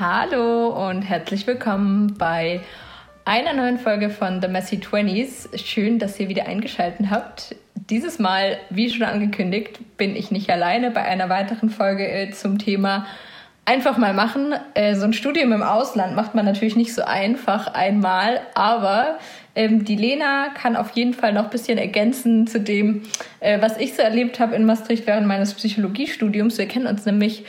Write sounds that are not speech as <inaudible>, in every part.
Hallo und herzlich willkommen bei einer neuen Folge von The Messy Twenties. Schön, dass ihr wieder eingeschaltet habt. Dieses Mal, wie schon angekündigt, bin ich nicht alleine bei einer weiteren Folge äh, zum Thema einfach mal machen. Äh, so ein Studium im Ausland macht man natürlich nicht so einfach einmal, aber ähm, die Lena kann auf jeden Fall noch ein bisschen ergänzen zu dem, äh, was ich so erlebt habe in Maastricht während meines Psychologiestudiums. Wir kennen uns nämlich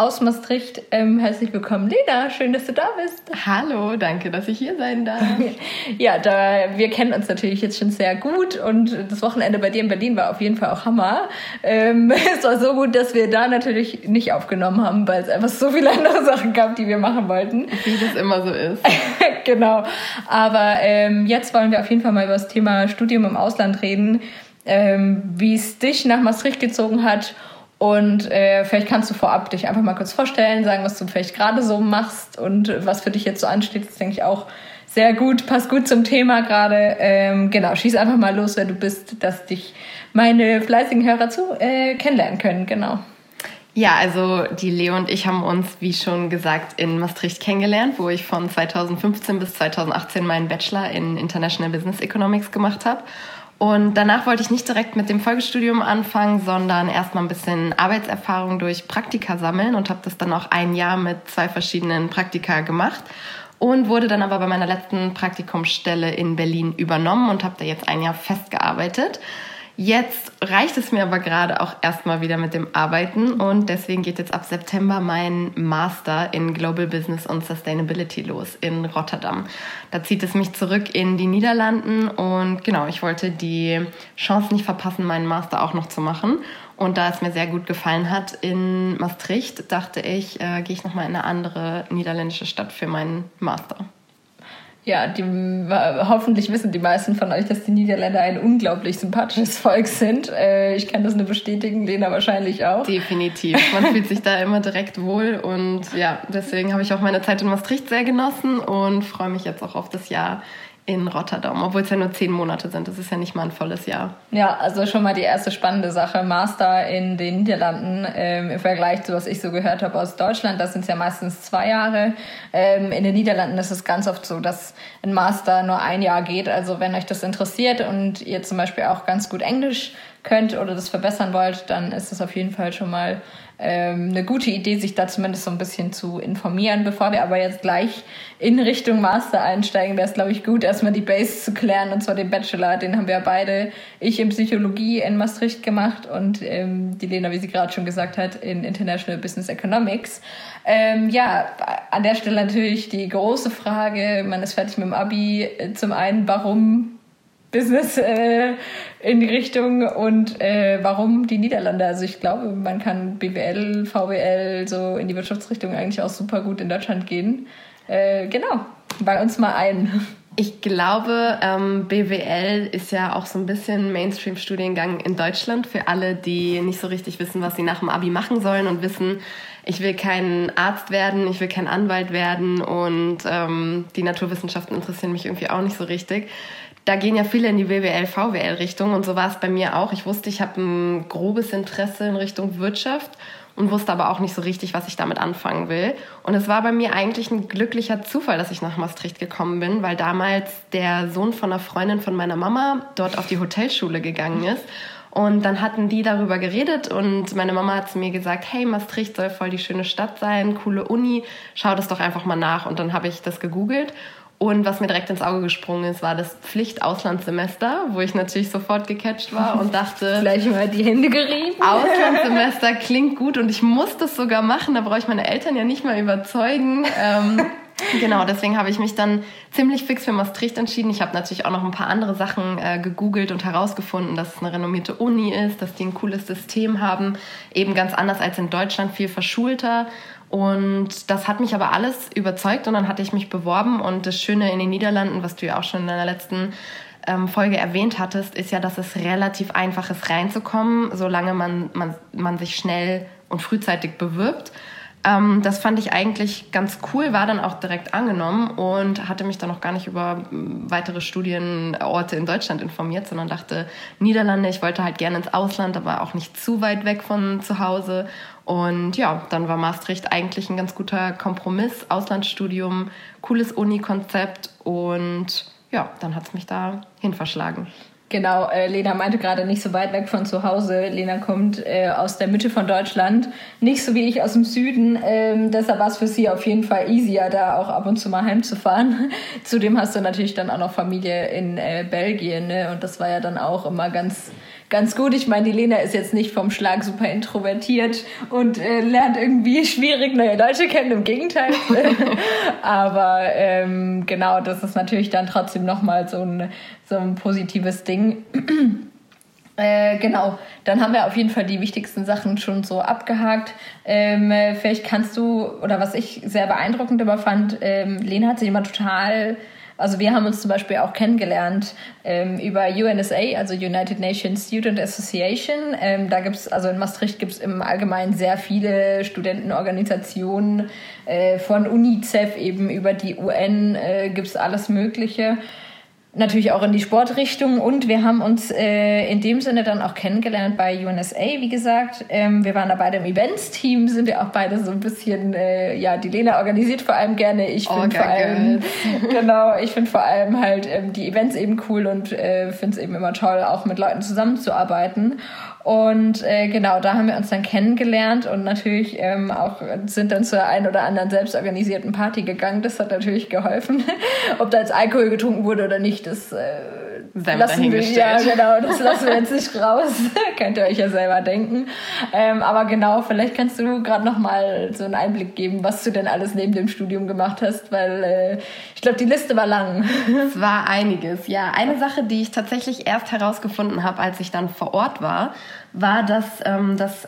aus Maastricht. Ähm, herzlich willkommen, Lena. Schön, dass du da bist. Hallo, danke, dass ich hier sein darf. <laughs> ja, da, wir kennen uns natürlich jetzt schon sehr gut und das Wochenende bei dir in Berlin war auf jeden Fall auch Hammer. Ähm, <laughs> es war so gut, dass wir da natürlich nicht aufgenommen haben, weil es einfach so viele <laughs> andere Sachen gab, die wir machen wollten. Wie das immer so ist. genau. Aber ähm, jetzt wollen wir auf jeden Fall mal über das Thema Studium im Ausland reden, ähm, wie es dich nach Maastricht gezogen hat und äh, vielleicht kannst du vorab dich einfach mal kurz vorstellen, sagen, was du vielleicht gerade so machst und was für dich jetzt so ansteht. Das denke ich auch sehr gut, passt gut zum Thema gerade. Ähm, genau, schieß einfach mal los, wer du bist, dass dich meine fleißigen Hörer zu äh, kennenlernen können. Genau. Ja, also die Leo und ich haben uns, wie schon gesagt, in Maastricht kennengelernt, wo ich von 2015 bis 2018 meinen Bachelor in International Business Economics gemacht habe. Und danach wollte ich nicht direkt mit dem Folgestudium anfangen, sondern erstmal ein bisschen Arbeitserfahrung durch Praktika sammeln und habe das dann auch ein Jahr mit zwei verschiedenen Praktika gemacht und wurde dann aber bei meiner letzten Praktikumsstelle in Berlin übernommen und habe da jetzt ein Jahr festgearbeitet. Jetzt reicht es mir aber gerade auch erstmal wieder mit dem Arbeiten und deswegen geht jetzt ab September mein Master in Global Business und Sustainability los in Rotterdam. Da zieht es mich zurück in die Niederlanden und genau, ich wollte die Chance nicht verpassen, meinen Master auch noch zu machen. Und da es mir sehr gut gefallen hat in Maastricht, dachte ich, äh, gehe ich nochmal in eine andere niederländische Stadt für meinen Master. Ja, die, hoffentlich wissen die meisten von euch, dass die Niederländer ein unglaublich sympathisches Volk sind. Äh, ich kann das nur bestätigen, Lena wahrscheinlich auch. Definitiv. Man fühlt sich da immer direkt wohl und ja, deswegen habe ich auch meine Zeit in Maastricht sehr genossen und freue mich jetzt auch auf das Jahr in Rotterdam, obwohl es ja nur zehn Monate sind. Das ist ja nicht mal ein volles Jahr. Ja, also schon mal die erste spannende Sache. Master in den Niederlanden ähm, im Vergleich zu was ich so gehört habe aus Deutschland, das sind ja meistens zwei Jahre. Ähm, in den Niederlanden ist es ganz oft so, dass ein Master nur ein Jahr geht. Also wenn euch das interessiert und ihr zum Beispiel auch ganz gut Englisch könnt oder das verbessern wollt, dann ist das auf jeden Fall schon mal ähm, eine gute Idee, sich da zumindest so ein bisschen zu informieren. Bevor wir aber jetzt gleich in Richtung Master einsteigen, wäre es, glaube ich, gut, erstmal die Base zu klären, und zwar den Bachelor. Den haben wir beide, ich in Psychologie in Maastricht gemacht und ähm, die Lena, wie sie gerade schon gesagt hat, in International Business Economics. Ähm, ja, an der Stelle natürlich die große Frage, man ist fertig mit dem Abi. Zum einen, warum Business äh, in die Richtung und äh, warum die Niederlande. Also ich glaube, man kann BWL, VWL so in die Wirtschaftsrichtung eigentlich auch super gut in Deutschland gehen. Äh, genau, bei uns mal ein. Ich glaube, ähm, BWL ist ja auch so ein bisschen Mainstream-Studiengang in Deutschland für alle, die nicht so richtig wissen, was sie nach dem Abi machen sollen und wissen, ich will kein Arzt werden, ich will kein Anwalt werden und ähm, die Naturwissenschaften interessieren mich irgendwie auch nicht so richtig da gehen ja viele in die WWL, VWL-Richtung und so war es bei mir auch. Ich wusste, ich habe ein grobes Interesse in Richtung Wirtschaft und wusste aber auch nicht so richtig, was ich damit anfangen will. Und es war bei mir eigentlich ein glücklicher Zufall, dass ich nach Maastricht gekommen bin, weil damals der Sohn von einer Freundin von meiner Mama dort auf die Hotelschule gegangen ist. Und dann hatten die darüber geredet und meine Mama hat zu mir gesagt, hey, Maastricht soll voll die schöne Stadt sein, coole Uni, schau das doch einfach mal nach. Und dann habe ich das gegoogelt und was mir direkt ins Auge gesprungen ist, war das Pflicht-Auslandssemester, wo ich natürlich sofort gecatcht war und dachte... <laughs> Gleich mal die Hände gerieben. Auslandssemester klingt gut und ich muss das sogar machen. Da brauche ich meine Eltern ja nicht mal überzeugen. Ähm, <laughs> genau, deswegen habe ich mich dann ziemlich fix für Maastricht entschieden. Ich habe natürlich auch noch ein paar andere Sachen äh, gegoogelt und herausgefunden, dass es eine renommierte Uni ist, dass die ein cooles System haben, eben ganz anders als in Deutschland, viel verschulter. Und das hat mich aber alles überzeugt und dann hatte ich mich beworben. Und das Schöne in den Niederlanden, was du ja auch schon in deiner letzten ähm, Folge erwähnt hattest, ist ja, dass es relativ einfach ist, reinzukommen, solange man, man, man sich schnell und frühzeitig bewirbt. Ähm, das fand ich eigentlich ganz cool, war dann auch direkt angenommen und hatte mich dann noch gar nicht über weitere Studienorte in Deutschland informiert, sondern dachte, Niederlande, ich wollte halt gerne ins Ausland, aber auch nicht zu weit weg von zu Hause. Und ja, dann war Maastricht eigentlich ein ganz guter Kompromiss, Auslandsstudium, cooles Uni-Konzept und ja, dann hat es mich da hin verschlagen. Genau, äh, Lena meinte gerade nicht so weit weg von zu Hause. Lena kommt äh, aus der Mitte von Deutschland, nicht so wie ich aus dem Süden. Ähm, deshalb war es für sie auf jeden Fall easier, da auch ab und zu mal heimzufahren. <laughs> Zudem hast du natürlich dann auch noch Familie in äh, Belgien ne? und das war ja dann auch immer ganz ganz gut. Ich meine, die Lena ist jetzt nicht vom Schlag super introvertiert und äh, lernt irgendwie <laughs> schwierig neue Leute kennen, im Gegenteil. <laughs> Aber ähm, genau, das ist natürlich dann trotzdem nochmal so ein, so ein positives Ding. <clears throat> Äh, genau, dann haben wir auf jeden Fall die wichtigsten Sachen schon so abgehakt. Ähm, vielleicht kannst du, oder was ich sehr beeindruckend immer fand, ähm, Lena hat sich immer total also wir haben uns zum Beispiel auch kennengelernt ähm, über UNSA, also United Nations Student Association. Ähm, da gibt's also in Maastricht gibt es im Allgemeinen sehr viele Studentenorganisationen, äh, von UNICEF eben über die UN äh, gibt es alles Mögliche natürlich auch in die Sportrichtung und wir haben uns äh, in dem Sinne dann auch kennengelernt bei UNSA, wie gesagt. Ähm, wir waren da beide im Events-Team, sind wir auch beide so ein bisschen, äh, ja, die Lena organisiert vor allem gerne. Ich finde vor allem, <laughs> <laughs> genau, ich finde vor allem halt ähm, die Events eben cool und äh, finde es eben immer toll, auch mit Leuten zusammenzuarbeiten. Und äh, genau, da haben wir uns dann kennengelernt und natürlich ähm, auch sind dann zur ein oder anderen selbstorganisierten Party gegangen. Das hat natürlich geholfen. <laughs> Ob da jetzt Alkohol getrunken wurde oder nicht, das äh, lassen wir ja genau, das lassen wir jetzt nicht raus. <laughs> Könnt ihr euch ja selber denken. Ähm, aber genau, vielleicht kannst du gerade noch mal so einen Einblick geben, was du denn alles neben dem Studium gemacht hast, weil äh, ich glaube, die Liste war lang. Es war einiges. Ja, eine Sache, die ich tatsächlich erst herausgefunden habe, als ich dann vor Ort war, war, dass ähm, das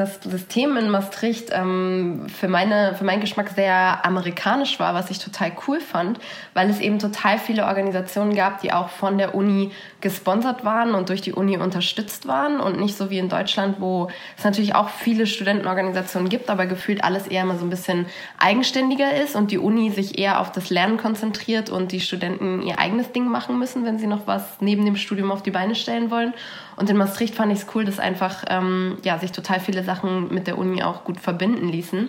das System in Maastricht ähm, für, meine, für meinen Geschmack sehr amerikanisch war, was ich total cool fand, weil es eben total viele Organisationen gab, die auch von der Uni gesponsert waren und durch die Uni unterstützt waren und nicht so wie in Deutschland, wo es natürlich auch viele Studentenorganisationen gibt, aber gefühlt alles eher mal so ein bisschen eigenständiger ist und die Uni sich eher auf das Lernen konzentriert und die Studenten ihr eigenes Ding machen müssen, wenn sie noch was neben dem Studium auf die Beine stellen wollen. Und in Maastricht fand ich es cool, dass einfach ähm, ja, sich total viele Sachen mit der Uni auch gut verbinden ließen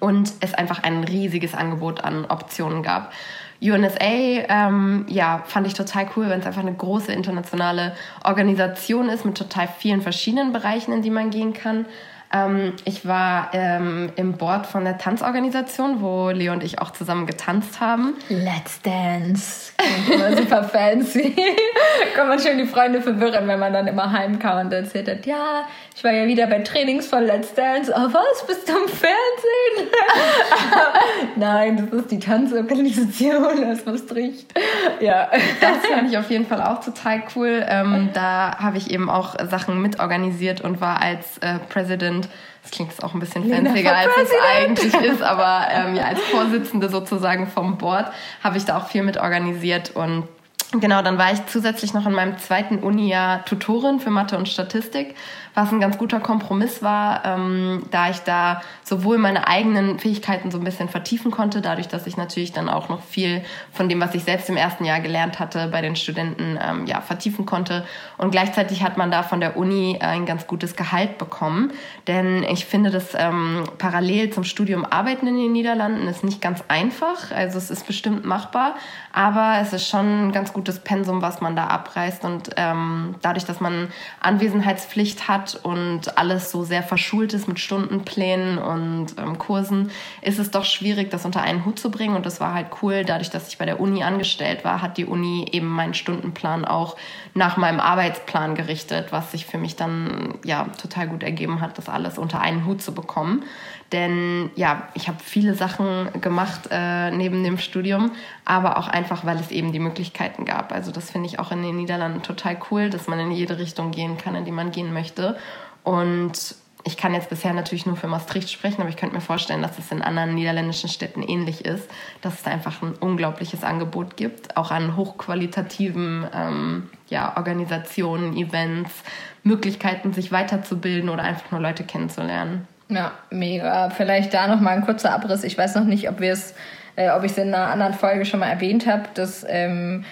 und es einfach ein riesiges Angebot an Optionen gab. UNSA, ähm, ja, fand ich total cool, wenn es einfach eine große internationale Organisation ist mit total vielen verschiedenen Bereichen, in die man gehen kann. Ähm, ich war ähm, im Board von der Tanzorganisation, wo Leo und ich auch zusammen getanzt haben. Let's Dance. Klingt super fancy. <laughs> Kann man schön die Freunde verwirren, wenn man dann immer heimkam und erzählt hat, ja, ich war ja wieder bei Trainings von Let's Dance. Oh, was? Bist du im Fernsehen? <laughs> Nein, das ist die Tanzorganisation aus Maastricht. Ja. Das fand ich auf jeden Fall auch total cool. Ähm, da habe ich eben auch Sachen mitorganisiert und war als äh, President das klingt jetzt auch ein bisschen fancier, als es eigentlich ist, aber ähm, ja, als Vorsitzende sozusagen vom Board habe ich da auch viel mit organisiert und Genau, dann war ich zusätzlich noch in meinem zweiten Uni-Jahr Tutorin für Mathe und Statistik was ein ganz guter Kompromiss war, ähm, da ich da sowohl meine eigenen Fähigkeiten so ein bisschen vertiefen konnte, dadurch, dass ich natürlich dann auch noch viel von dem, was ich selbst im ersten Jahr gelernt hatte, bei den Studenten ähm, ja, vertiefen konnte. Und gleichzeitig hat man da von der Uni ein ganz gutes Gehalt bekommen. Denn ich finde, dass ähm, parallel zum Studium Arbeiten in den Niederlanden ist nicht ganz einfach. Also es ist bestimmt machbar, aber es ist schon ein ganz gutes Pensum, was man da abreißt. Und ähm, dadurch, dass man Anwesenheitspflicht hat, und alles so sehr verschult ist mit Stundenplänen und ähm, Kursen, ist es doch schwierig, das unter einen Hut zu bringen. Und das war halt cool. Dadurch, dass ich bei der Uni angestellt war, hat die Uni eben meinen Stundenplan auch nach meinem Arbeitsplan gerichtet, was sich für mich dann ja total gut ergeben hat, das alles unter einen Hut zu bekommen. Denn ja, ich habe viele Sachen gemacht äh, neben dem Studium, aber auch einfach, weil es eben die Möglichkeiten gab. Also das finde ich auch in den Niederlanden total cool, dass man in jede Richtung gehen kann, in die man gehen möchte. Und ich kann jetzt bisher natürlich nur für Maastricht sprechen, aber ich könnte mir vorstellen, dass es in anderen niederländischen Städten ähnlich ist, dass es einfach ein unglaubliches Angebot gibt, auch an hochqualitativen ähm, ja, Organisationen, Events, Möglichkeiten, sich weiterzubilden oder einfach nur Leute kennenzulernen. Ja, mega. Vielleicht da noch mal ein kurzer Abriss. Ich weiß noch nicht, ob wir es, äh, ob ich es in einer anderen Folge schon mal erwähnt habe. Das ähm,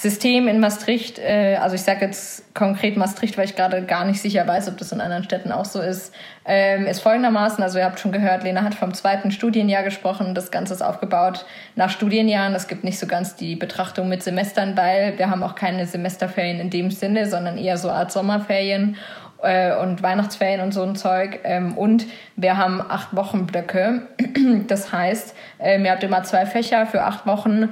System in Maastricht, äh, also ich sage jetzt konkret Maastricht, weil ich gerade gar nicht sicher weiß, ob das in anderen Städten auch so ist, ähm, ist folgendermaßen, also ihr habt schon gehört, Lena hat vom zweiten Studienjahr gesprochen, das Ganze ist aufgebaut nach Studienjahren, es gibt nicht so ganz die Betrachtung mit Semestern, weil wir haben auch keine Semesterferien in dem Sinne, sondern eher so Art Sommerferien und Weihnachtsferien und so ein Zeug. Ähm, und wir haben acht Wochenblöcke. <clears throat> Das heißt, ähm, ihr habt immer zwei Fächer für acht Wochen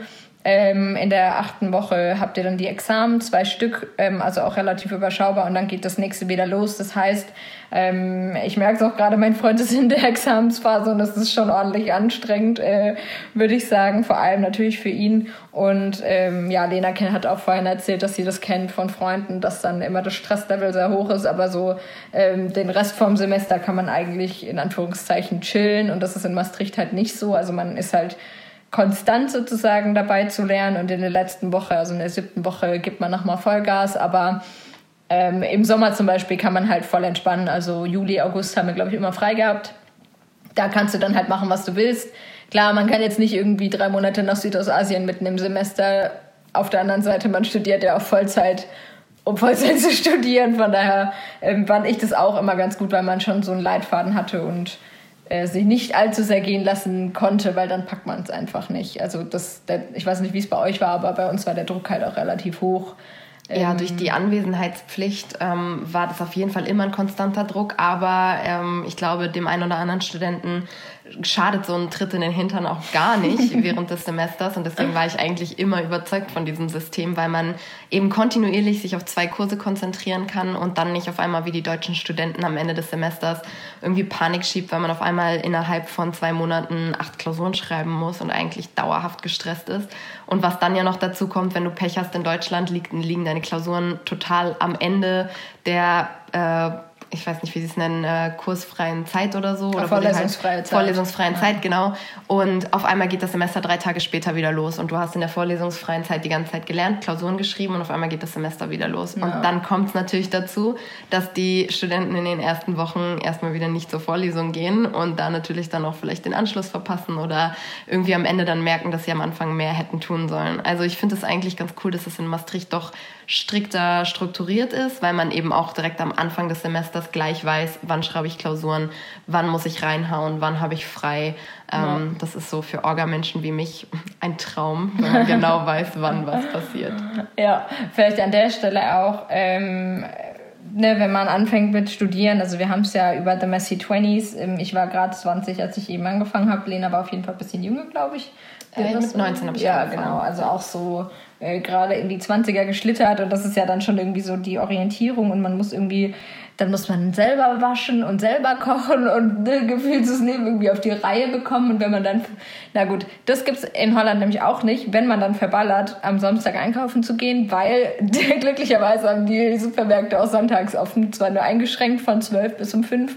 ähm, in der achten Woche habt ihr dann die Examen, zwei Stück, ähm, also auch relativ überschaubar und dann geht das nächste wieder los. Das heißt, ähm, ich merke es auch gerade, mein Freund ist in der <laughs> Examensphase und das ist schon ordentlich anstrengend, äh, würde ich sagen, vor allem natürlich für ihn. Und ähm, ja, Lena hat auch vorhin erzählt, dass sie das kennt von Freunden, dass dann immer das Stresslevel sehr hoch ist, aber so ähm, den Rest vom Semester kann man eigentlich in Anführungszeichen chillen und das ist in Maastricht halt nicht so. Also man ist halt konstant sozusagen dabei zu lernen und in der letzten Woche, also in der siebten Woche, gibt man nochmal Vollgas, aber ähm, im Sommer zum Beispiel kann man halt voll entspannen. Also Juli, August haben wir, glaube ich, immer frei gehabt. Da kannst du dann halt machen, was du willst. Klar, man kann jetzt nicht irgendwie drei Monate nach Südostasien mitten im Semester. Auf der anderen Seite, man studiert ja auch Vollzeit, um Vollzeit <laughs> zu studieren. Von daher ähm, fand ich das auch immer ganz gut, weil man schon so einen Leitfaden hatte und äh, sich nicht allzu sehr gehen lassen konnte, weil dann packt man es einfach nicht. Also das, der, ich weiß nicht, wie es bei euch war, aber bei uns war der Druck halt auch relativ hoch. Ja, durch die Anwesenheitspflicht ähm, war das auf jeden Fall immer ein konstanter Druck, aber ähm, ich glaube, dem einen oder anderen Studenten schadet so ein Tritt in den Hintern auch gar nicht <laughs> während des Semesters. Und deswegen war ich eigentlich immer überzeugt von diesem System, weil man eben kontinuierlich sich auf zwei Kurse konzentrieren kann und dann nicht auf einmal wie die deutschen Studenten am Ende des Semesters irgendwie Panik schiebt, weil man auf einmal innerhalb von zwei Monaten acht Klausuren schreiben muss und eigentlich dauerhaft gestresst ist. Und was dann ja noch dazu kommt, wenn du Pech hast in Deutschland, liegen deine Klausuren total am Ende der äh, ich weiß nicht, wie sie es nennen, äh, kursfreien Zeit oder so. Oder vorlesungsfreie halt, Zeit. Vorlesungsfreien ja. Zeit, genau. Und auf einmal geht das Semester drei Tage später wieder los und du hast in der vorlesungsfreien Zeit die ganze Zeit gelernt, Klausuren geschrieben und auf einmal geht das Semester wieder los. Ja. Und dann kommt es natürlich dazu, dass die Studenten in den ersten Wochen erstmal wieder nicht zur Vorlesung gehen und da natürlich dann auch vielleicht den Anschluss verpassen oder irgendwie am Ende dann merken, dass sie am Anfang mehr hätten tun sollen. Also ich finde es eigentlich ganz cool, dass es in Maastricht doch strikter strukturiert ist, weil man eben auch direkt am Anfang des Semesters gleich weiß, wann schreibe ich Klausuren, wann muss ich reinhauen, wann habe ich frei. Ähm, ja. Das ist so für Orga-Menschen wie mich ein Traum, wenn man genau <laughs> weiß, wann was passiert. Ja, vielleicht an der Stelle auch. Ähm, ne, wenn man anfängt mit Studieren, also wir haben es ja über The Messy Twenties, ähm, ich war gerade 20, als ich eben angefangen habe, Lena war auf jeden Fall ein bisschen jünger, glaube ich. Äh, mit 19 habe ich Ja, angefangen. genau, also auch so äh, gerade in die 20er geschlittert und das ist ja dann schon irgendwie so die Orientierung und man muss irgendwie dann muss man selber waschen und selber kochen und ne, gefühlt das Leben irgendwie auf die Reihe bekommen. Und wenn man dann, na gut, das gibt's in Holland nämlich auch nicht, wenn man dann verballert, am Samstag einkaufen zu gehen, weil <laughs> glücklicherweise haben die Supermärkte auch sonntags offen, zwar nur eingeschränkt von 12 bis um 5,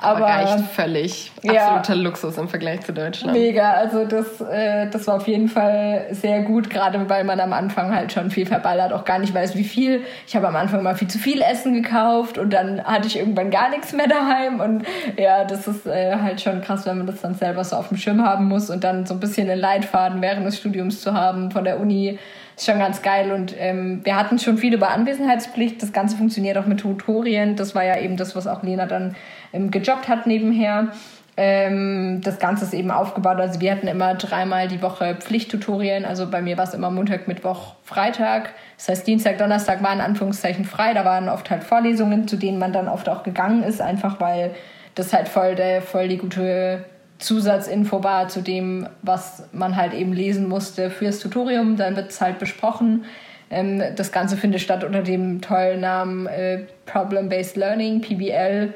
aber, aber reicht völlig. Absoluter ja, Luxus im Vergleich zu Deutschland. Mega, also das, äh, das war auf jeden Fall sehr gut, gerade weil man am Anfang halt schon viel verballert, auch gar nicht weiß, wie viel. Ich habe am Anfang mal viel zu viel Essen gekauft und dann hatte ich irgendwann gar nichts mehr daheim. Und ja, das ist äh, halt schon krass, wenn man das dann selber so auf dem Schirm haben muss und dann so ein bisschen den Leitfaden während des Studiums zu haben von der Uni. Ist schon ganz geil. Und ähm, wir hatten schon viel über Anwesenheitspflicht. Das Ganze funktioniert auch mit Tutorien. Das war ja eben das, was auch Lena dann ähm, gejobbt hat nebenher. Ähm, das Ganze ist eben aufgebaut. Also wir hatten immer dreimal die Woche Pflichttutorien. Also bei mir war es immer Montag, Mittwoch, Freitag. Das heißt, Dienstag, Donnerstag waren in Anführungszeichen frei. Da waren oft halt Vorlesungen, zu denen man dann oft auch gegangen ist, einfach weil das halt voll, der, voll die gute Zusatzinfo war zu dem, was man halt eben lesen musste fürs Tutorium. Dann wird es halt besprochen. Ähm, das Ganze findet statt unter dem tollen Namen äh, Problem-Based Learning, PBL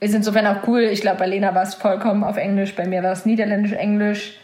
ist insofern auch cool. Ich glaube, bei Lena war es vollkommen auf Englisch, bei mir war es Niederländisch-Englisch.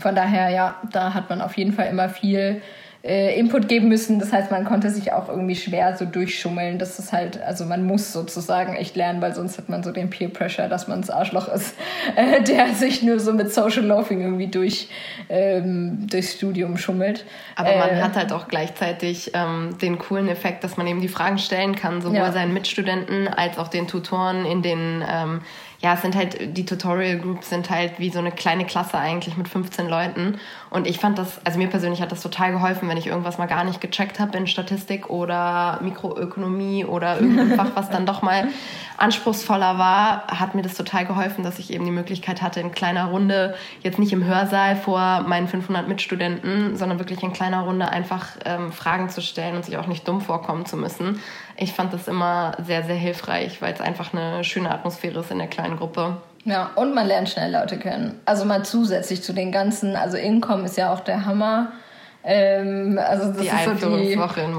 Von daher, ja, da hat man auf jeden Fall immer viel äh, Input geben müssen. Das heißt, man konnte sich auch irgendwie schwer so durchschummeln. Das ist halt, also man muss sozusagen echt lernen, weil sonst hat man so den Peer Pressure, dass man das Arschloch ist, <laughs> äh, der sich nur so mit Social Loafing irgendwie durch, ähm, durchs Studium schummelt. Aber man äh, hat halt auch gleichzeitig ähm, den coolen Effekt, dass man eben die Fragen stellen kann, sowohl ja. seinen Mitstudenten als auch den Tutoren in den ähm, ja, es sind halt, die Tutorial Groups sind halt wie so eine kleine Klasse eigentlich mit 15 Leuten. Und ich fand das, also mir persönlich hat das total geholfen, wenn ich irgendwas mal gar nicht gecheckt habe in Statistik oder Mikroökonomie oder irgendein Fach, was dann doch mal anspruchsvoller war, hat mir das total geholfen, dass ich eben die Möglichkeit hatte, in kleiner Runde, jetzt nicht im Hörsaal vor meinen 500 Mitstudenten, sondern wirklich in kleiner Runde einfach ähm, Fragen zu stellen und sich auch nicht dumm vorkommen zu müssen. Ich fand das immer sehr, sehr hilfreich, weil es einfach eine schöne Atmosphäre ist in der kleinen Gruppe. Ja, und man lernt schnell Leute kennen. Also mal zusätzlich zu den ganzen, also Income ist ja auch der Hammer. Ähm, also das die ist so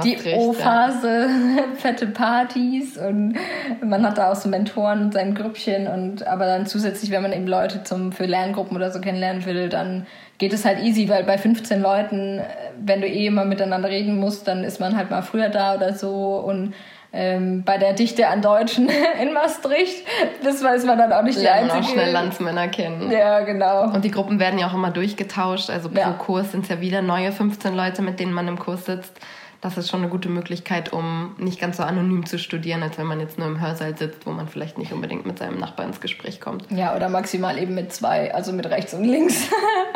die, die O-Phase, <laughs> fette Partys und man hat da auch so Mentoren und sein Grüppchen und aber dann zusätzlich, wenn man eben Leute zum für Lerngruppen oder so kennenlernen will, dann geht es halt easy, weil bei 15 Leuten, wenn du eh immer miteinander reden musst, dann ist man halt mal früher da oder so und ähm, bei der Dichte an Deutschen <laughs> in Maastricht. Das weiß man dann auch nicht die einzige. auch schnell Landsmänner kennen. Ja, genau. Und die Gruppen werden ja auch immer durchgetauscht. Also pro ja. Kurs sind es ja wieder neue 15 Leute, mit denen man im Kurs sitzt das ist schon eine gute Möglichkeit, um nicht ganz so anonym zu studieren, als wenn man jetzt nur im Hörsaal sitzt, wo man vielleicht nicht unbedingt mit seinem Nachbarn ins Gespräch kommt. Ja, oder maximal eben mit zwei, also mit rechts und links.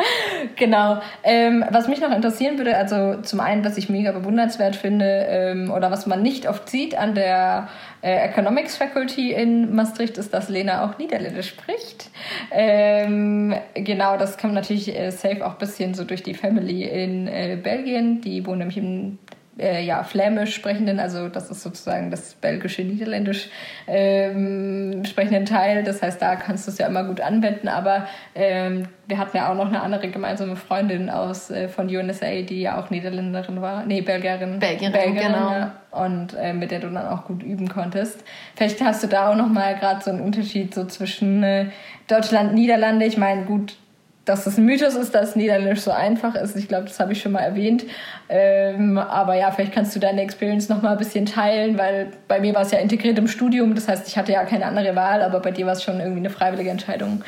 <laughs> genau. Ähm, was mich noch interessieren würde, also zum einen, was ich mega bewundernswert finde ähm, oder was man nicht oft sieht an der äh, Economics Faculty in Maastricht, ist, dass Lena auch Niederländisch spricht. Ähm, genau, das kam natürlich äh, safe auch ein bisschen so durch die Family in äh, Belgien. Die wohnen nämlich im äh, ja, flämisch sprechenden, also das ist sozusagen das belgische Niederländisch ähm, sprechenden Teil. Das heißt, da kannst du es ja immer gut anwenden. Aber ähm, wir hatten ja auch noch eine andere gemeinsame Freundin aus äh, von USA, die ja auch Niederländerin war, nee Belgierin, Belgierin, Belgierin genau. Ja, und äh, mit der du dann auch gut üben konntest. Vielleicht hast du da auch noch mal gerade so einen Unterschied so zwischen äh, Deutschland, Niederlande. Ich meine, gut, dass es ein Mythos ist, dass Niederländisch so einfach ist. Ich glaube, das habe ich schon mal erwähnt. Ähm, aber ja, vielleicht kannst du deine Experience noch mal ein bisschen teilen, weil bei mir war es ja integriert im Studium. Das heißt, ich hatte ja keine andere Wahl, aber bei dir war es schon irgendwie eine freiwillige Entscheidung.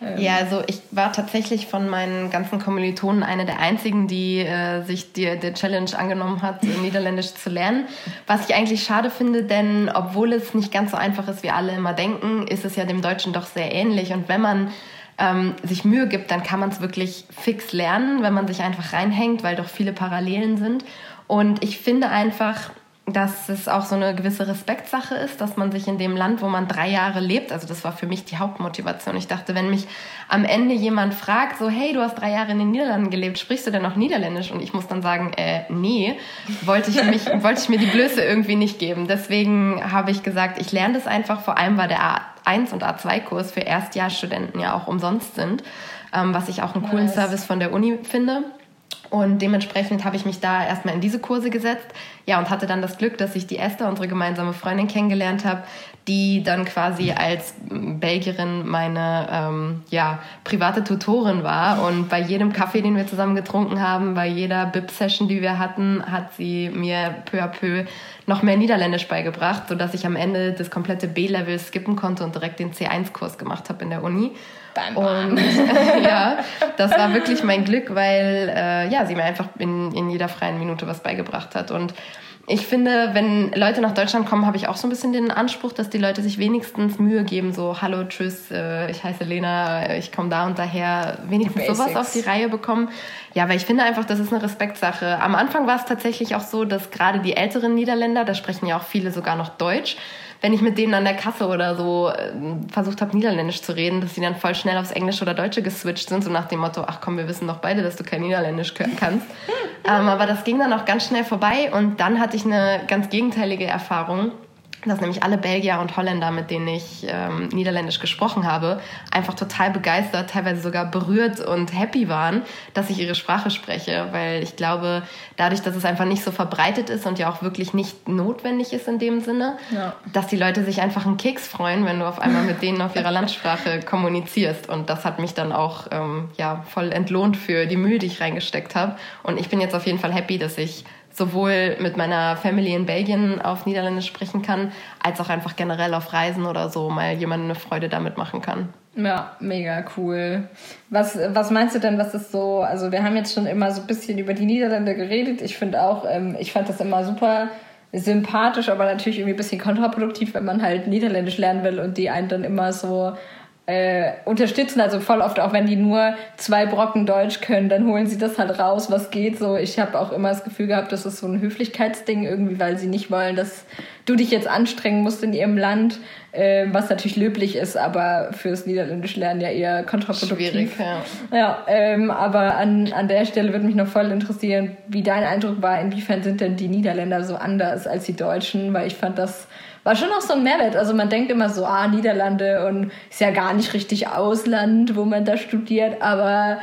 Ähm ja, also ich war tatsächlich von meinen ganzen Kommilitonen eine der einzigen, die äh, sich die, der Challenge angenommen hat, Niederländisch zu lernen. Was ich eigentlich schade finde, denn obwohl es nicht ganz so einfach ist, wie alle immer denken, ist es ja dem Deutschen doch sehr ähnlich. Und wenn man ähm, sich Mühe gibt, dann kann man es wirklich fix lernen, wenn man sich einfach reinhängt, weil doch viele Parallelen sind. Und ich finde einfach, dass es auch so eine gewisse Respektsache ist, dass man sich in dem Land, wo man drei Jahre lebt, also das war für mich die Hauptmotivation. Ich dachte, wenn mich am Ende jemand fragt, so, hey, du hast drei Jahre in den Niederlanden gelebt, sprichst du denn noch Niederländisch? Und ich muss dann sagen, äh, nee, wollte ich, mich, <laughs> wollte ich mir die Blöße irgendwie nicht geben. Deswegen habe ich gesagt, ich lerne das einfach. Vor allem war der A1 und A2-Kurs für Erstjahrstudenten ja auch umsonst sind, ähm, was ich auch einen coolen nice. Service von der Uni finde. Und dementsprechend habe ich mich da erstmal in diese Kurse gesetzt. Ja, und hatte dann das Glück, dass ich die Esther, unsere gemeinsame Freundin, kennengelernt habe, die dann quasi als Belgierin meine ähm, ja, private Tutorin war. Und bei jedem Kaffee, den wir zusammen getrunken haben, bei jeder Bib-Session, die wir hatten, hat sie mir peu à peu noch mehr Niederländisch beigebracht, sodass ich am Ende das komplette B-Level skippen konnte und direkt den C1-Kurs gemacht habe in der Uni. Bam, bam. Und <laughs> ja, das war wirklich mein Glück, weil äh, ja, sie mir einfach in, in jeder freien Minute was beigebracht hat. Und ich finde, wenn Leute nach Deutschland kommen, habe ich auch so ein bisschen den Anspruch, dass die Leute sich wenigstens Mühe geben, so Hallo, tschüss, äh, ich heiße Lena, ich komme da und daher, wenigstens sowas auf die Reihe bekommen. Ja, weil ich finde einfach, das ist eine Respektsache. Am Anfang war es tatsächlich auch so, dass gerade die älteren Niederländer, da sprechen ja auch viele sogar noch Deutsch, wenn ich mit denen an der Kasse oder so äh, versucht habe, Niederländisch zu reden, dass sie dann voll schnell aufs Englische oder Deutsche geswitcht sind, so nach dem Motto, ach komm, wir wissen doch beide, dass du kein Niederländisch kannst. <laughs> ähm, aber das ging dann auch ganz schnell vorbei und dann hatte ich eine ganz gegenteilige Erfahrung dass nämlich alle Belgier und Holländer, mit denen ich ähm, Niederländisch gesprochen habe, einfach total begeistert, teilweise sogar berührt und happy waren, dass ich ihre Sprache spreche, weil ich glaube, dadurch, dass es einfach nicht so verbreitet ist und ja auch wirklich nicht notwendig ist in dem Sinne, ja. dass die Leute sich einfach einen Keks freuen, wenn du auf einmal mit denen auf ihrer <laughs> Landsprache kommunizierst. Und das hat mich dann auch ähm, ja, voll entlohnt für die Mühe, die ich reingesteckt habe. Und ich bin jetzt auf jeden Fall happy, dass ich sowohl mit meiner Family in Belgien auf Niederländisch sprechen kann, als auch einfach generell auf Reisen oder so mal jemandem eine Freude damit machen kann. Ja, mega cool. Was, was meinst du denn, was ist so, also wir haben jetzt schon immer so ein bisschen über die Niederländer geredet. Ich finde auch, ähm, ich fand das immer super sympathisch, aber natürlich irgendwie ein bisschen kontraproduktiv, wenn man halt Niederländisch lernen will und die einen dann immer so äh, unterstützen, also voll oft, auch wenn die nur zwei Brocken Deutsch können, dann holen sie das halt raus, was geht. So, ich habe auch immer das Gefühl gehabt, das ist so ein Höflichkeitsding irgendwie, weil sie nicht wollen, dass du dich jetzt anstrengen musst in ihrem Land, äh, was natürlich löblich ist, aber fürs Niederländische Lernen ja eher kontraproduktiv. Schwierig, ja. Ja, ähm, aber an, an der Stelle würde mich noch voll interessieren, wie dein Eindruck war, inwiefern sind denn die Niederländer so anders als die Deutschen, weil ich fand das war schon auch so ein Mehrwert. Also man denkt immer so, ah, Niederlande und ist ja gar nicht richtig Ausland, wo man da studiert, aber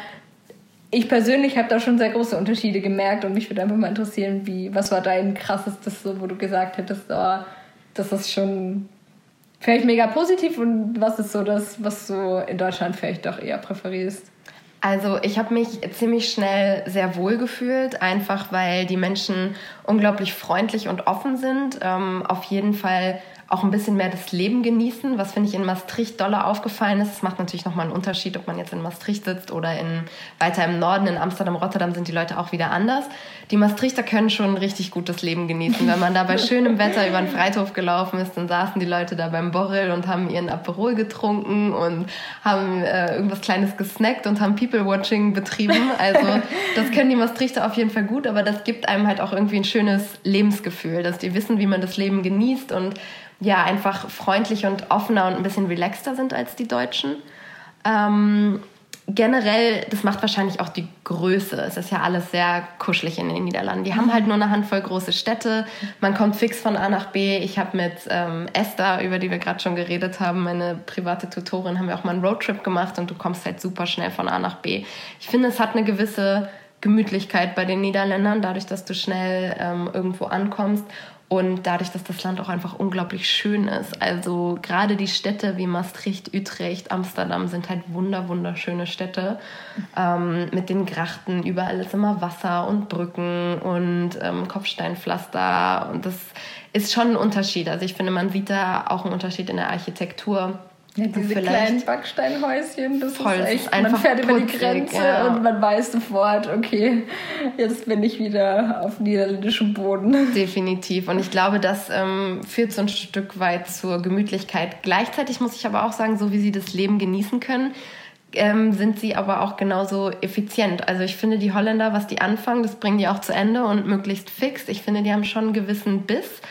ich persönlich habe da schon sehr große Unterschiede gemerkt und mich würde einfach mal interessieren, wie, was war dein krassestes, so, wo du gesagt hättest, oh, das ist schon vielleicht mega positiv und was ist so das, was du in Deutschland vielleicht doch eher präferierst? Also ich habe mich ziemlich schnell sehr wohl gefühlt, einfach weil die Menschen unglaublich freundlich und offen sind. Ähm, auf jeden Fall auch ein bisschen mehr das Leben genießen, was finde ich in Maastricht doller aufgefallen ist. Es macht natürlich nochmal einen Unterschied, ob man jetzt in Maastricht sitzt oder in, weiter im Norden, in Amsterdam, Rotterdam sind die Leute auch wieder anders. Die Maastrichter können schon ein richtig gutes Leben genießen. Wenn man da bei <laughs> schönem Wetter über den Freithof gelaufen ist, dann saßen die Leute da beim Borrel und haben ihren Aperol getrunken und haben äh, irgendwas Kleines gesnackt und haben People-Watching betrieben. Also <laughs> das können die Maastrichter auf jeden Fall gut, aber das gibt einem halt auch irgendwie ein schönes Lebensgefühl, dass die wissen, wie man das Leben genießt und ja einfach freundlich und offener und ein bisschen relaxter sind als die Deutschen. Ähm, generell, das macht wahrscheinlich auch die Größe. Es ist ja alles sehr kuschelig in den Niederlanden. Die haben halt nur eine Handvoll große Städte. Man kommt fix von A nach B. Ich habe mit ähm, Esther, über die wir gerade schon geredet haben, meine private Tutorin, haben wir auch mal einen Roadtrip gemacht und du kommst halt super schnell von A nach B. Ich finde, es hat eine gewisse Gemütlichkeit bei den Niederländern, dadurch, dass du schnell ähm, irgendwo ankommst. Und dadurch, dass das Land auch einfach unglaublich schön ist. Also gerade die Städte wie Maastricht, Utrecht, Amsterdam sind halt wunder, wunderschöne Städte. Ähm, mit den Grachten, überall ist immer Wasser und Brücken und ähm, Kopfsteinpflaster. Und das ist schon ein Unterschied. Also ich finde, man sieht da auch einen Unterschied in der Architektur. Ja, diese kleinen Backsteinhäuschen, das Voll, ist echt, ist man fährt putzig, über die Grenze ja. und man weiß sofort, okay, jetzt bin ich wieder auf niederländischem Boden. Definitiv. Und ich glaube, das ähm, führt so ein Stück weit zur Gemütlichkeit. Gleichzeitig muss ich aber auch sagen, so wie sie das Leben genießen können, ähm, sind sie aber auch genauso effizient. Also ich finde, die Holländer, was die anfangen, das bringen die auch zu Ende und möglichst fix. Ich finde, die haben schon einen gewissen Biss,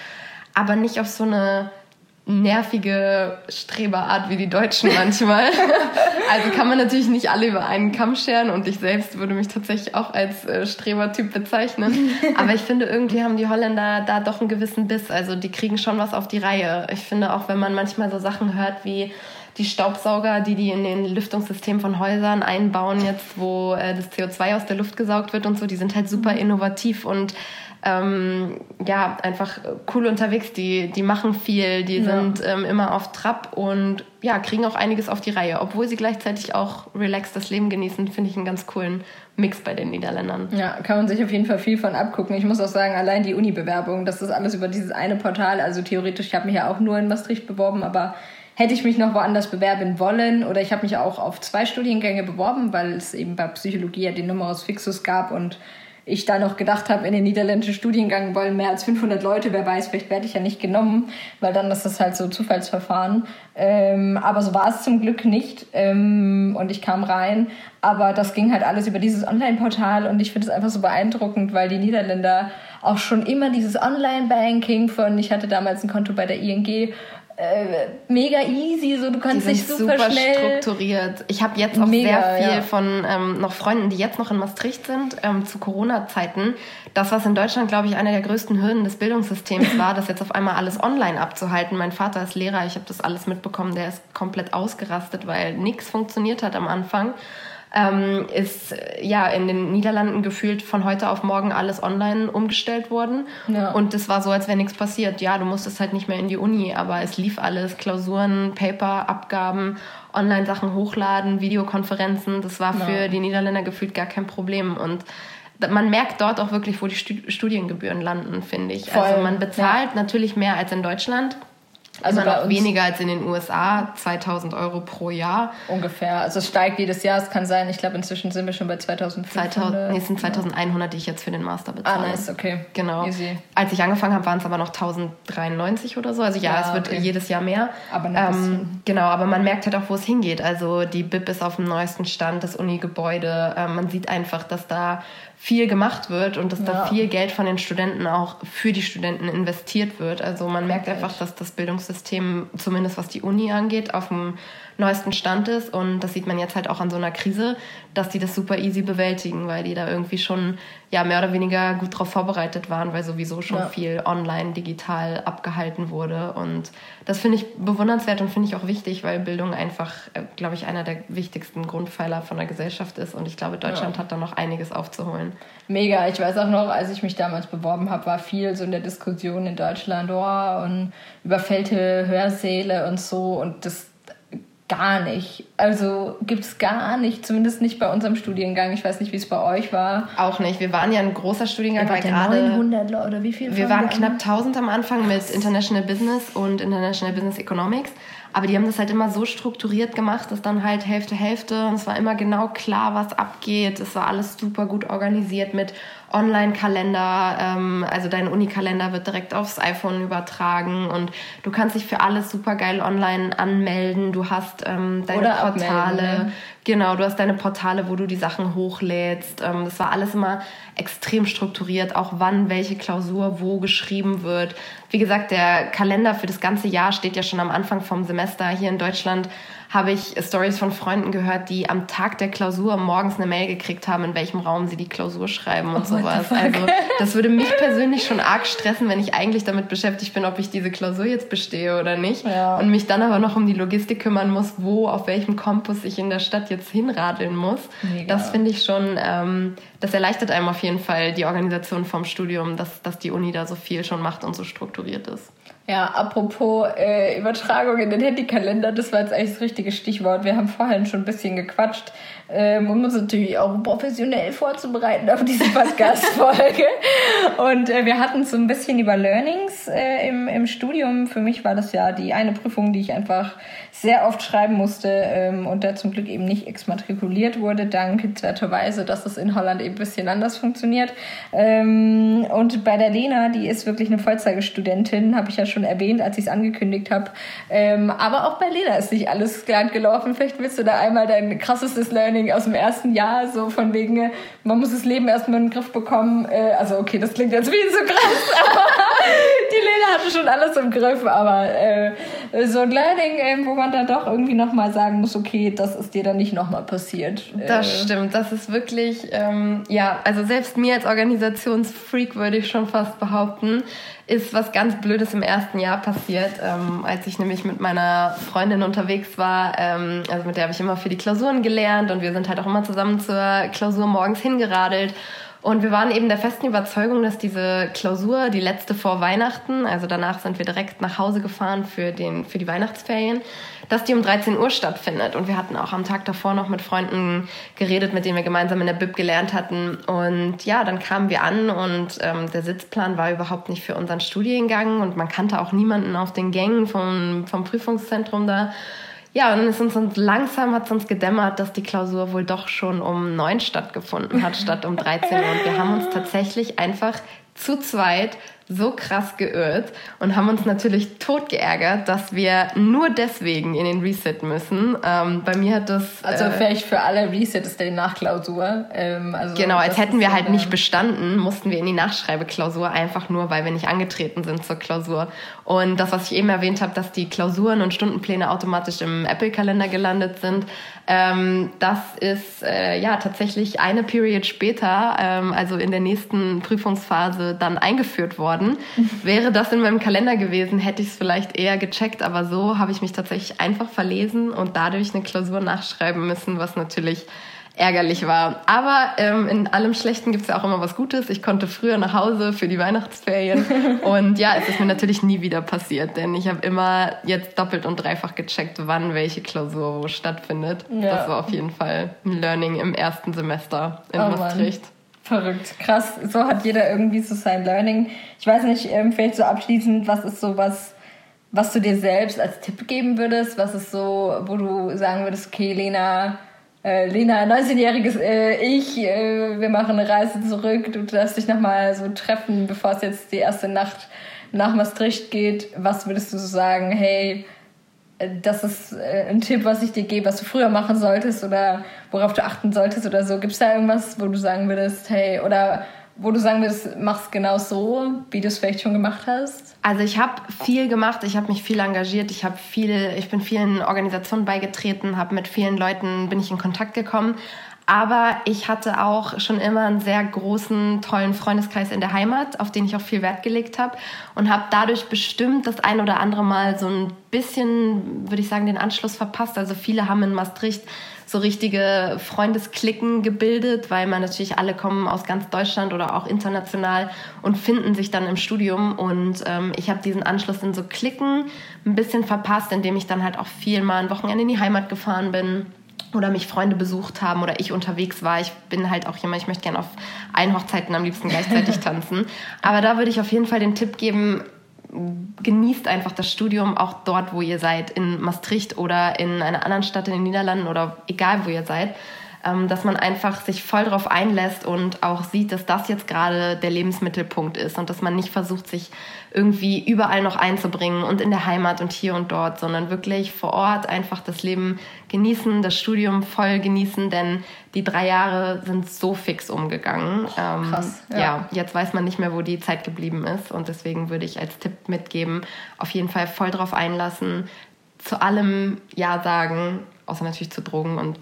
aber nicht auf so eine nervige Streberart wie die Deutschen manchmal. <laughs> also kann man natürlich nicht alle über einen Kamm scheren und ich selbst würde mich tatsächlich auch als äh, Strebertyp bezeichnen. <laughs> Aber ich finde, irgendwie haben die Holländer da doch einen gewissen Biss. Also die kriegen schon was auf die Reihe. Ich finde auch, wenn man manchmal so Sachen hört wie die Staubsauger, die die in den Lüftungssystemen von Häusern einbauen, jetzt wo äh, das CO2 aus der Luft gesaugt wird und so, die sind halt super innovativ und ähm, ja, einfach cool unterwegs. Die, die machen viel, die ja. sind ähm, immer auf Trab und ja, kriegen auch einiges auf die Reihe. Obwohl sie gleichzeitig auch relaxed das Leben genießen, finde ich einen ganz coolen Mix bei den Niederländern. Ja, kann man sich auf jeden Fall viel von abgucken. Ich muss auch sagen, allein die Uni-Bewerbung, das ist alles über dieses eine Portal. Also theoretisch, ich habe mich ja auch nur in Maastricht beworben, aber hätte ich mich noch woanders bewerben wollen oder ich habe mich auch auf zwei Studiengänge beworben, weil es eben bei Psychologie ja den Numerus Fixus gab und ich da noch gedacht habe, in den niederländischen Studiengang wollen mehr als 500 Leute, wer weiß, vielleicht werde ich ja nicht genommen, weil dann ist das halt so Zufallsverfahren. Ähm, aber so war es zum Glück nicht ähm, und ich kam rein. Aber das ging halt alles über dieses Online-Portal und ich finde es einfach so beeindruckend, weil die Niederländer auch schon immer dieses Online-Banking von, ich hatte damals ein Konto bei der ING äh, mega easy, so du kannst dich super, super schnell strukturiert. Ich habe jetzt auch mega, sehr viel ja. von ähm, noch Freunden, die jetzt noch in Maastricht sind, ähm, zu Corona-Zeiten. Das, was in Deutschland, glaube ich, eine der größten Hürden des Bildungssystems war, das jetzt auf einmal alles online abzuhalten. Mein Vater ist Lehrer, ich habe das alles mitbekommen, der ist komplett ausgerastet, weil nichts funktioniert hat am Anfang ähm, ist ja in den Niederlanden gefühlt von heute auf morgen alles online umgestellt worden. Ja. Und das war so, als wäre nichts passiert. Ja, du musstest halt nicht mehr in die Uni, aber es lief alles. Klausuren, Paper, Abgaben, Online-Sachen hochladen, Videokonferenzen. Das war für ja. die Niederländer gefühlt gar kein Problem. Und man merkt dort auch wirklich, wo die Studiengebühren landen, finde ich. Also Voll. Also man bezahlt ja. natürlich mehr als in Deutschland. Also Immer noch weniger als in den USA, 2000 Euro pro Jahr. Ungefähr. Also es steigt jedes Jahr. Es kann sein, ich glaube, inzwischen sind wir schon bei 2500. 2000, nee, es sind 2100, die ich jetzt für den Master bezahle. Ah, nice, okay. Genau. Easy. Als ich angefangen habe, waren es aber noch 1093 oder so. Also ja, ja es wird okay. jedes Jahr mehr. Aber ähm, Genau, aber man merkt halt auch, wo es hingeht. Also die BIP ist auf dem neuesten Stand, das Uni-Gebäude. Ähm, man sieht einfach, dass da viel gemacht wird und dass ja. da viel Geld von den Studenten auch für die Studenten investiert wird. Also man merkt einfach, dass das Bildungssystem, zumindest was die Uni angeht, auf dem neuesten Stand ist. Und das sieht man jetzt halt auch an so einer Krise, dass die das super easy bewältigen, weil die da irgendwie schon ja mehr oder weniger gut darauf vorbereitet waren, weil sowieso schon ja. viel online, digital abgehalten wurde. Und das finde ich bewundernswert und finde ich auch wichtig, weil Bildung einfach, äh, glaube ich, einer der wichtigsten Grundpfeiler von der Gesellschaft ist. Und ich glaube, Deutschland ja. hat da noch einiges aufzuholen. Mega. Ich weiß auch noch, als ich mich damals beworben habe, war viel so in der Diskussion in Deutschland, oh, und überfällte Hörsäle und so. Und das gar nicht. Also gibt es gar nicht, zumindest nicht bei unserem Studiengang. Ich weiß nicht, wie es bei euch war. Auch nicht. Wir waren ja ein großer Studiengang. War gerade 900 oder wie viel? Wir waren knapp 1000 am Anfang mit International Business und International Business Economics. Aber die haben das halt immer so strukturiert gemacht, dass dann halt Hälfte, Hälfte. Und es war immer genau klar, was abgeht. Es war alles super gut organisiert mit Online-Kalender. Ähm, also dein Unikalender wird direkt aufs iPhone übertragen und du kannst dich für alles super geil online anmelden. Du hast ähm, deine Oder Portale. Ne? Genau, du hast deine Portale, wo du die Sachen hochlädst. Ähm, das war alles immer extrem strukturiert, auch wann welche Klausur wo geschrieben wird. Wie gesagt, der Kalender für das ganze Jahr steht ja schon am Anfang vom Semester hier in Deutschland habe ich Stories von Freunden gehört, die am Tag der Klausur morgens eine Mail gekriegt haben, in welchem Raum sie die Klausur schreiben und oh sowas. Also das würde mich persönlich schon arg stressen, wenn ich eigentlich damit beschäftigt bin, ob ich diese Klausur jetzt bestehe oder nicht. Ja. Und mich dann aber noch um die Logistik kümmern muss, wo, auf welchem Campus ich in der Stadt jetzt hinradeln muss. Mega. Das finde ich schon, ähm, das erleichtert einem auf jeden Fall die Organisation vom Studium, dass, dass die Uni da so viel schon macht und so strukturiert ist. Ja, apropos äh, Übertragung in den Handykalender, das war jetzt eigentlich das richtige Stichwort. Wir haben vorhin schon ein bisschen gequatscht, ähm, um uns natürlich auch professionell vorzubereiten auf diese <laughs> Podcast-Folge. Und äh, wir hatten so ein bisschen über Learnings äh, im, im Studium. Für mich war das ja die eine Prüfung, die ich einfach sehr oft schreiben musste ähm, und der zum Glück eben nicht exmatrikuliert wurde, dankenswerterweise, dass das in Holland eben ein bisschen anders funktioniert. Ähm, und bei der Lena, die ist wirklich eine Vollzeitstudentin, habe ich ja schon erwähnt, als ich es angekündigt habe. Ähm, aber auch bei Lena ist nicht alles glatt gelaufen. Vielleicht willst du da einmal dein krassestes Learning aus dem ersten Jahr, so von wegen, man muss das Leben erstmal in den Griff bekommen. Äh, also okay, das klingt jetzt wie so krass, <laughs> aber <laughs> die Lena hatte schon alles im Griff, aber äh, so ein Learning, äh, wo man dann doch irgendwie nochmal sagen muss, okay, das ist dir dann nicht nochmal passiert. Das äh, stimmt, das ist wirklich, ähm, ja, also selbst mir als Organisationsfreak würde ich schon fast behaupten, ist was ganz Blödes im ersten Jahr passiert, ähm, als ich nämlich mit meiner Freundin unterwegs war. Ähm, also mit der habe ich immer für die Klausuren gelernt und wir sind halt auch immer zusammen zur Klausur morgens hingeradelt. Und wir waren eben der festen Überzeugung, dass diese Klausur, die letzte vor Weihnachten, also danach sind wir direkt nach Hause gefahren für, den, für die Weihnachtsferien, dass die um 13 Uhr stattfindet. Und wir hatten auch am Tag davor noch mit Freunden geredet, mit denen wir gemeinsam in der Bib gelernt hatten. Und ja, dann kamen wir an und ähm, der Sitzplan war überhaupt nicht für unseren Studiengang und man kannte auch niemanden auf den Gängen vom, vom Prüfungszentrum da. Ja, und es ist uns langsam hat es uns gedämmert, dass die Klausur wohl doch schon um neun stattgefunden hat, statt um 13 Uhr. Und wir haben uns tatsächlich einfach zu zweit so krass geirrt und haben uns natürlich tot geärgert, dass wir nur deswegen in den Reset müssen. Ähm, bei mir hat das... Also äh, vielleicht für alle Reset ist die Nachklausur. Ähm, also genau, als hätten wir halt nicht bestanden, mussten wir in die Nachschreibeklausur, einfach nur, weil wir nicht angetreten sind zur Klausur. Und das, was ich eben erwähnt habe, dass die Klausuren und Stundenpläne automatisch im Apple-Kalender gelandet sind, ähm, das ist äh, ja tatsächlich eine Period später, ähm, also in der nächsten Prüfungsphase, dann eingeführt worden. Wäre das in meinem Kalender gewesen, hätte ich es vielleicht eher gecheckt, aber so habe ich mich tatsächlich einfach verlesen und dadurch eine Klausur nachschreiben müssen, was natürlich ärgerlich war. Aber ähm, in allem Schlechten gibt es ja auch immer was Gutes. Ich konnte früher nach Hause für die Weihnachtsferien. <laughs> und ja, es ist mir natürlich nie wieder passiert, denn ich habe immer jetzt doppelt und dreifach gecheckt, wann welche Klausur wo stattfindet. Ja. Das war auf jeden Fall ein Learning im ersten Semester in oh Maastricht. Mann. Verrückt, krass. So hat jeder irgendwie so sein Learning. Ich weiß nicht, ähm, vielleicht so abschließend, was ist so was was du dir selbst als Tipp geben würdest? Was ist so, wo du sagen würdest, okay, Lena, äh, Lena, 19-jähriges äh, Ich, äh, wir machen eine Reise zurück, du darfst dich nochmal so treffen, bevor es jetzt die erste Nacht nach Maastricht geht. Was würdest du so sagen, hey, äh, das ist äh, ein Tipp, was ich dir gebe, was du früher machen solltest oder worauf du achten solltest oder so. Gibt es da irgendwas, wo du sagen würdest, hey, oder wo du sagen würdest, mach's genau so, wie du es vielleicht schon gemacht hast? Also ich habe viel gemacht, ich habe mich viel engagiert, ich habe viel, ich bin vielen Organisationen beigetreten, habe mit vielen Leuten bin ich in Kontakt gekommen. Aber ich hatte auch schon immer einen sehr großen, tollen Freundeskreis in der Heimat, auf den ich auch viel Wert gelegt habe und habe dadurch bestimmt das ein oder andere Mal so ein bisschen, würde ich sagen, den Anschluss verpasst. Also viele haben in Maastricht so richtige Freundesklicken gebildet, weil man natürlich alle kommen aus ganz Deutschland oder auch international und finden sich dann im Studium. Und ähm, ich habe diesen Anschluss in so Klicken ein bisschen verpasst, indem ich dann halt auch viel mal ein Wochenende in die Heimat gefahren bin oder mich Freunde besucht haben oder ich unterwegs war. Ich bin halt auch jemand, ich möchte gerne auf allen Hochzeiten am liebsten gleichzeitig <laughs> tanzen. Aber da würde ich auf jeden Fall den Tipp geben, genießt einfach das Studium auch dort, wo ihr seid, in Maastricht oder in einer anderen Stadt in den Niederlanden oder egal, wo ihr seid. Ähm, dass man einfach sich voll darauf einlässt und auch sieht, dass das jetzt gerade der Lebensmittelpunkt ist und dass man nicht versucht, sich irgendwie überall noch einzubringen und in der Heimat und hier und dort, sondern wirklich vor Ort einfach das Leben genießen, das Studium voll genießen, denn die drei Jahre sind so fix umgegangen. Ähm, Krass. Ja. ja, jetzt weiß man nicht mehr, wo die Zeit geblieben ist und deswegen würde ich als Tipp mitgeben, auf jeden Fall voll drauf einlassen, zu allem Ja sagen, außer natürlich zu Drogen und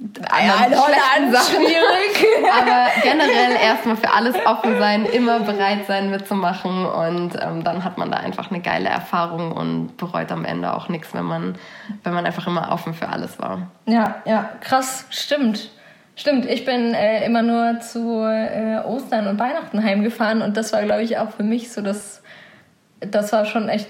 ja, in Holland <laughs> schwierig. Aber generell erstmal für alles offen sein, immer bereit sein mitzumachen und ähm, dann hat man da einfach eine geile Erfahrung und bereut am Ende auch nichts, wenn man, wenn man einfach immer offen für alles war. Ja, ja, krass, stimmt. Stimmt, ich bin äh, immer nur zu äh, Ostern und Weihnachten heimgefahren und das war, glaube ich, auch für mich so das, das war schon echt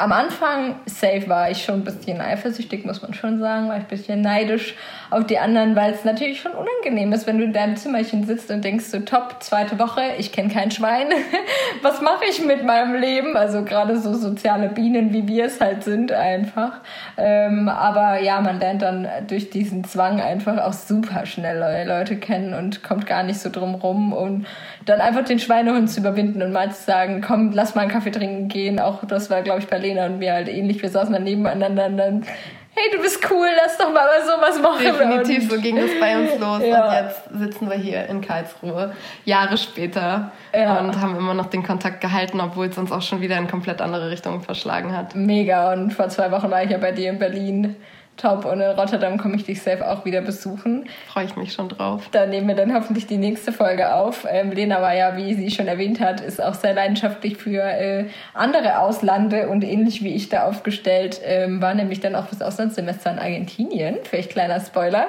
am Anfang safe war ich schon ein bisschen eifersüchtig, muss man schon sagen, war ich ein bisschen neidisch auf die anderen, weil es natürlich schon unangenehm ist, wenn du in deinem Zimmerchen sitzt und denkst so, top, zweite Woche, ich kenne kein Schwein, <laughs> was mache ich mit meinem Leben? Also gerade so soziale Bienen, wie wir es halt sind einfach. Ähm, aber ja, man lernt dann durch diesen Zwang einfach auch super schnell Leute kennen und kommt gar nicht so drum rum und dann einfach den Schweinehund zu überwinden und mal zu sagen, komm, lass mal einen Kaffee trinken gehen. Auch das war, glaube ich, bei Lena und mir halt ähnlich. Wir saßen dann nebeneinander und dann hey, du bist cool, lass doch mal sowas machen. Definitiv, so ging das bei uns los. Ja. Und jetzt sitzen wir hier in Karlsruhe, Jahre später, ja. und haben immer noch den Kontakt gehalten, obwohl es uns auch schon wieder in komplett andere Richtungen verschlagen hat. Mega. Und vor zwei Wochen war ich ja bei dir in Berlin top. Und in Rotterdam komme ich dich safe auch wieder besuchen. Freue ich mich schon drauf. Da nehmen wir dann hoffentlich die nächste Folge auf. Ähm, Lena war ja, wie sie schon erwähnt hat, ist auch sehr leidenschaftlich für äh, andere Auslande und ähnlich wie ich da aufgestellt, ähm, war nämlich dann auch fürs Auslandssemester in Argentinien. Vielleicht kleiner Spoiler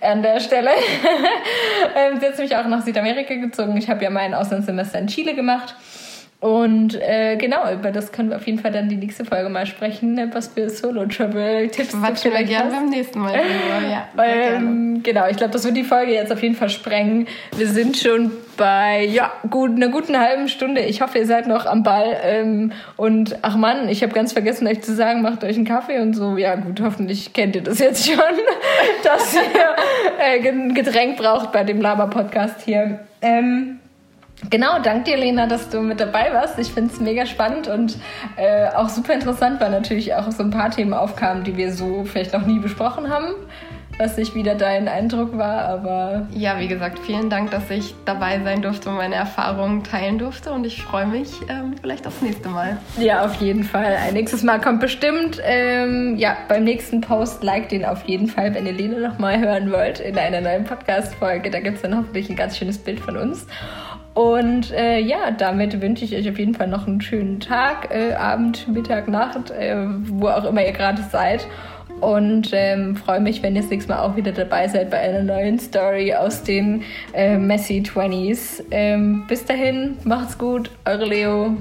an der Stelle. <laughs> ähm, sie hat mich auch nach Südamerika gezogen. Ich habe ja mein Auslandssemester in Chile gemacht. Und äh, genau, über das können wir auf jeden Fall dann die nächste Folge mal sprechen, ne, was für Solo-Travel-Tipps Quatschen wir gerne beim nächsten Mal drüber, <laughs> ja. Ähm, genau, ich glaube, das wird die Folge jetzt auf jeden Fall sprengen. Wir sind schon bei ja, gut, einer guten halben Stunde. Ich hoffe, ihr seid noch am Ball. Ähm, und ach Mann, ich habe ganz vergessen, euch zu sagen, macht euch einen Kaffee und so. Ja gut, hoffentlich kennt ihr das jetzt schon, <laughs> dass ihr äh, ein Getränk braucht bei dem Laber-Podcast hier. Ähm, Genau, danke dir, Lena, dass du mit dabei warst. Ich finde es mega spannend und äh, auch super interessant, weil natürlich auch so ein paar Themen aufkamen, die wir so vielleicht noch nie besprochen haben. Was nicht wieder dein Eindruck war, aber. Ja, wie gesagt, vielen Dank, dass ich dabei sein durfte und meine Erfahrungen teilen durfte. Und ich freue mich ähm, vielleicht aufs nächste Mal. Ja, auf jeden Fall. Ein nächstes Mal kommt bestimmt. Ähm, ja, beim nächsten Post like den auf jeden Fall, wenn ihr Lena nochmal hören wollt in einer neuen Podcast-Folge. Da gibt es dann hoffentlich ein ganz schönes Bild von uns. Und äh, ja, damit wünsche ich euch auf jeden Fall noch einen schönen Tag, äh, Abend, Mittag, Nacht, äh, wo auch immer ihr gerade seid. Und ähm, freue mich, wenn ihr das nächste Mal auch wieder dabei seid bei einer neuen Story aus den Messy 20s. Ähm, bis dahin, macht's gut, eure Leo.